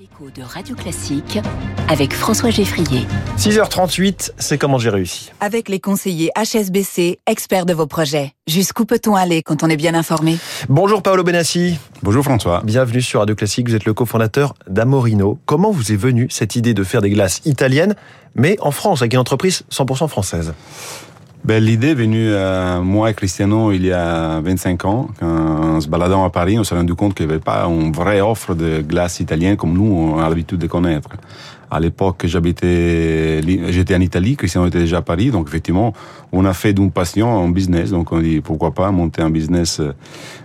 L'écho de Radio Classique avec François Geffrier. 6h38, c'est comment j'ai réussi. Avec les conseillers HSBC, experts de vos projets. Jusqu'où peut-on aller quand on est bien informé? Bonjour Paolo Benassi. Bonjour François. Bienvenue sur Radio Classique, vous êtes le cofondateur d'Amorino. Comment vous est venue cette idée de faire des glaces italiennes, mais en France, avec une entreprise 100% française? Ben, L'idée est venue à moi et Cristiano il y a 25 ans. Quand, en se baladant à Paris, on s'est rendu compte qu'il n'y avait pas une vraie offre de glace italienne comme nous, on a l'habitude de connaître. À l'époque, j'habitais, j'étais en Italie, Cristiano était déjà à Paris, donc effectivement, on a fait d'une passion un business. Donc on dit pourquoi pas monter un business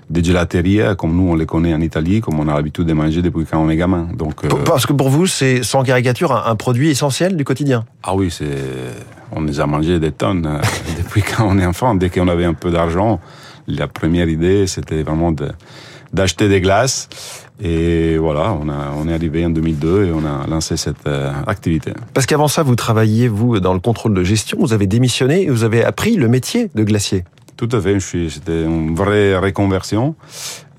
de gelateria comme nous on les connaît en Italie, comme on a l'habitude de manger depuis quand on est gamin. Donc euh... parce que pour vous, c'est sans caricature un, un produit essentiel du quotidien. Ah oui, c'est on les a mangés des tonnes euh, depuis quand on est enfant. Dès qu'on avait un peu d'argent, la première idée c'était vraiment de d'acheter des glaces. Et voilà, on, a, on est arrivé en 2002 et on a lancé cette euh, activité. Parce qu'avant ça, vous travailliez, vous, dans le contrôle de gestion, vous avez démissionné et vous avez appris le métier de glacier. Tout à fait, c'était une vraie reconversion.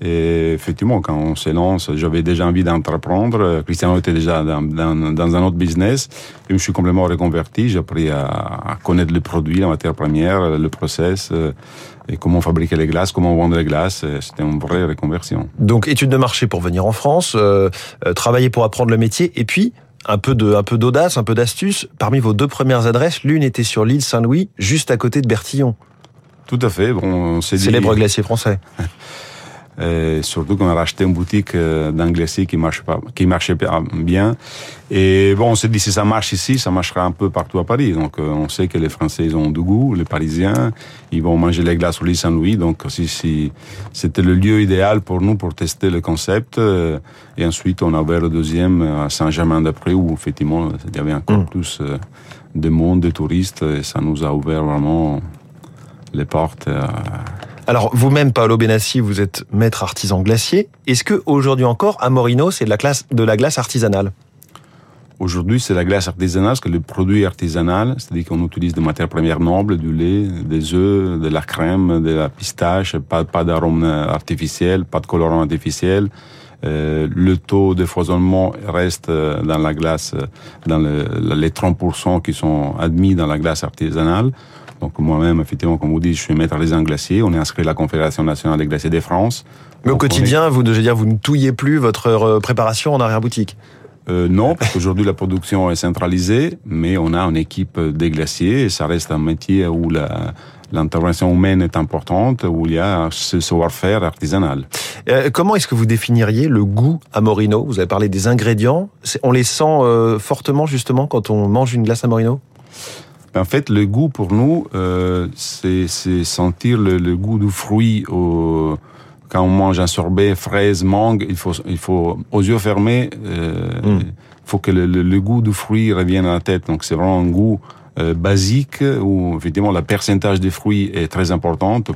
Et effectivement, quand on se lance, j'avais déjà envie d'entreprendre. Cristiano était déjà dans, un autre business. Et je me suis complètement reconverti. J'ai appris à, connaître le produit, la matière première, le process, euh, et comment fabriquer les glaces, comment vendre les glaces. C'était une vraie reconversion. Donc, études de marché pour venir en France, euh, euh, travailler pour apprendre le métier, et puis un peu d'audace, un peu d'astuce. Parmi vos deux premières adresses, l'une était sur l'île Saint-Louis, juste à côté de Bertillon. Tout à fait. Bon, on s'est dit... Célèbre glacier français. Et surtout qu'on a racheté une boutique d'un glacier qui marche pas, qui marchait bien. Et bon, on s'est dit si ça marche ici, ça marchera un peu partout à Paris. Donc, on sait que les Français ils ont du goût, les Parisiens, ils vont manger les glaces au lit Saint-Louis. Donc, si, si c'était le lieu idéal pour nous pour tester le concept. Et ensuite, on a ouvert le deuxième à Saint-Germain-des-Prés où effectivement il y avait encore mmh. plus de monde, de touristes. Et ça nous a ouvert vraiment les portes. Euh... Alors vous-même, Paolo Benassi, vous êtes maître artisan glacier. Est-ce que aujourd'hui encore, à Morino, c'est de la classe de la glace artisanale? Aujourd'hui, c'est la glace artisanale, parce que le produit artisanal, c'est-à-dire qu'on utilise des matières premières nobles, du lait, des œufs, de la crème, de la pistache, pas, pas d'arôme artificiel, pas de colorant artificiel. Euh, le taux de foisonnement reste dans la glace, dans le, les 30% qui sont admis dans la glace artisanale. Donc moi-même, effectivement, comme vous dites, je suis maître artisan glacier. On est inscrit à la Confédération nationale des glaciers de France. Mais au quotidien, est... vous, je veux dire, vous ne touillez plus votre préparation en arrière-boutique? Euh, non, parce qu'aujourd'hui la production est centralisée, mais on a une équipe des glaciers et ça reste un métier où la, l'intervention humaine est importante, où il y a ce savoir-faire artisanal. Euh, comment est-ce que vous définiriez le goût à Morino? Vous avez parlé des ingrédients. On les sent euh, fortement justement quand on mange une glace à Morino? En fait, le goût pour nous, euh, c'est sentir le, le, goût du fruit au, quand on mange un sorbet fraise, mangue. Il faut, il faut aux yeux fermés, euh, mm. il faut que le, le, le, goût du fruit revienne à la tête. Donc c'est vraiment un goût euh, basique où effectivement le pourcentage des fruits est très importante.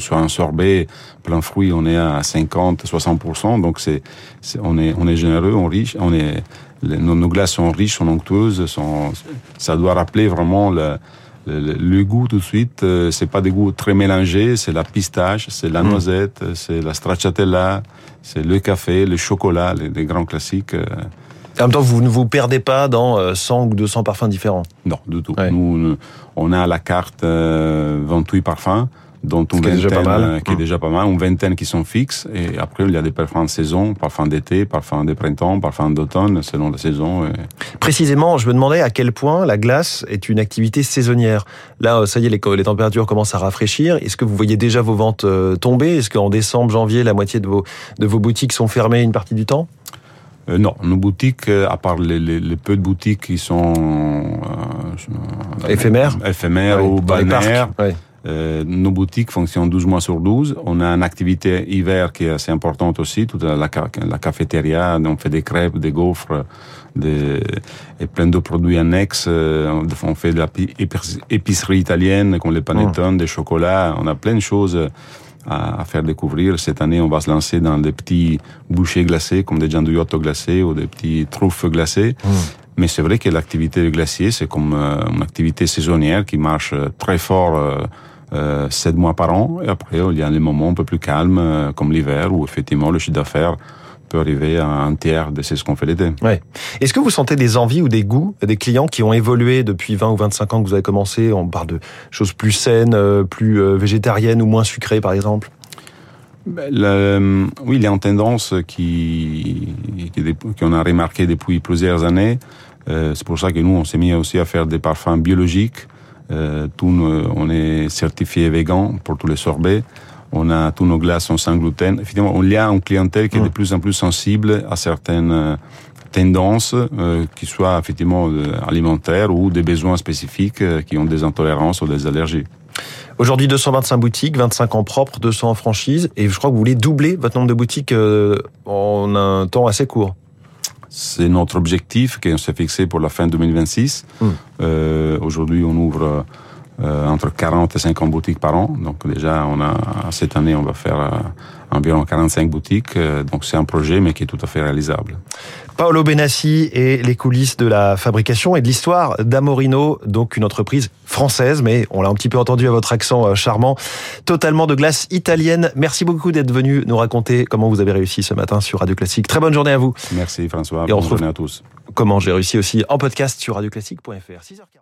Sur un sorbet plein fruits, on est à 50, 60%. Donc c'est, on est, on est généreux, on riche, on est les, nos, nos, glaces sont riches, sont onctueuses, sont, ça doit rappeler vraiment le, le, le goût tout de suite. Euh, c'est pas des goûts très mélangés, c'est la pistache, c'est la noisette, mmh. c'est la stracciatella, c'est le café, le chocolat, les, les grands classiques. Euh. En même temps, vous ne vous perdez pas dans 100 ou 200 parfums différents Non, du tout. Ouais. Nous, on a à la carte euh, 28 parfums dont une qui est déjà pas mal. euh, qui est déjà pas mal, une vingtaine qui sont fixes, et après il y a des parfums de saison, parfums d'été, parfums de printemps, parfums d'automne, selon la saison. Précisément, je me demandais à quel point la glace est une activité saisonnière. Là, ça y est, les, les températures commencent à rafraîchir. Est-ce que vous voyez déjà vos ventes euh, tomber? Est-ce qu'en décembre, janvier, la moitié de vos, de vos boutiques sont fermées une partie du temps? Euh, non, nos boutiques, euh, à part les, les, les, peu de boutiques qui sont euh, éphémères, éphémères oui, ou oui. Euh, nos boutiques fonctionnent 12 mois sur 12. On a une activité hiver qui est assez importante aussi, toute la, la, la cafétéria, on fait des crêpes, des gaufres, des, et plein de produits annexes. On fait de l'épicerie italienne, comme les panettone, mmh. des chocolats. On a plein de choses à, à, faire découvrir. Cette année, on va se lancer dans des petits bouchées glacés, comme des gianduiotto glacés ou des petits truffes glacées. Mmh. Mais c'est vrai que l'activité de glacier, c'est comme euh, une activité saisonnière qui marche très fort euh, euh, 7 mois par an. Et après, il y a des moments un peu plus calmes, euh, comme l'hiver, où effectivement le chiffre d'affaires peut arriver à un tiers de ce qu'on fait l'été. Ouais. Est-ce que vous sentez des envies ou des goûts des clients qui ont évolué depuis 20 ou 25 ans que vous avez commencé? On parle de choses plus saines, euh, plus euh, végétariennes ou moins sucrées, par exemple? Ben, le, oui, il y a une tendance qui, qu'on a remarqué depuis plusieurs années. Euh, c'est pour ça que nous, on s'est mis aussi à faire des parfums biologiques. Euh, tout, on est certifié vegan pour tous les sorbets. On a tous nos glaces sans gluten. Effectivement, y a une clientèle qui est de plus en plus sensible à certaines euh, tendances, euh, qui soient effectivement euh, alimentaires ou des besoins spécifiques euh, qui ont des intolérances ou des allergies. Aujourd'hui, 225 boutiques, 25 en propre, 200 en franchise, et je crois que vous voulez doubler votre nombre de boutiques en un temps assez court. C'est notre objectif qu'on s'est fixé pour la fin 2026. Mmh. Euh, Aujourd'hui, on ouvre euh, entre 40 et 50 boutiques par an. Donc déjà, on a cette année, on va faire euh, environ 45 boutiques. Euh, donc c'est un projet, mais qui est tout à fait réalisable. Paolo Benassi et les coulisses de la fabrication et de l'histoire d'Amorino, donc une entreprise française, mais on l'a un petit peu entendu à votre accent charmant, totalement de glace italienne. Merci beaucoup d'être venu nous raconter comment vous avez réussi ce matin sur Radio Classique. Très bonne journée à vous. Merci François, et bonne journée à tous. Comment j'ai réussi aussi en podcast sur radioclassique.fr. 6h40.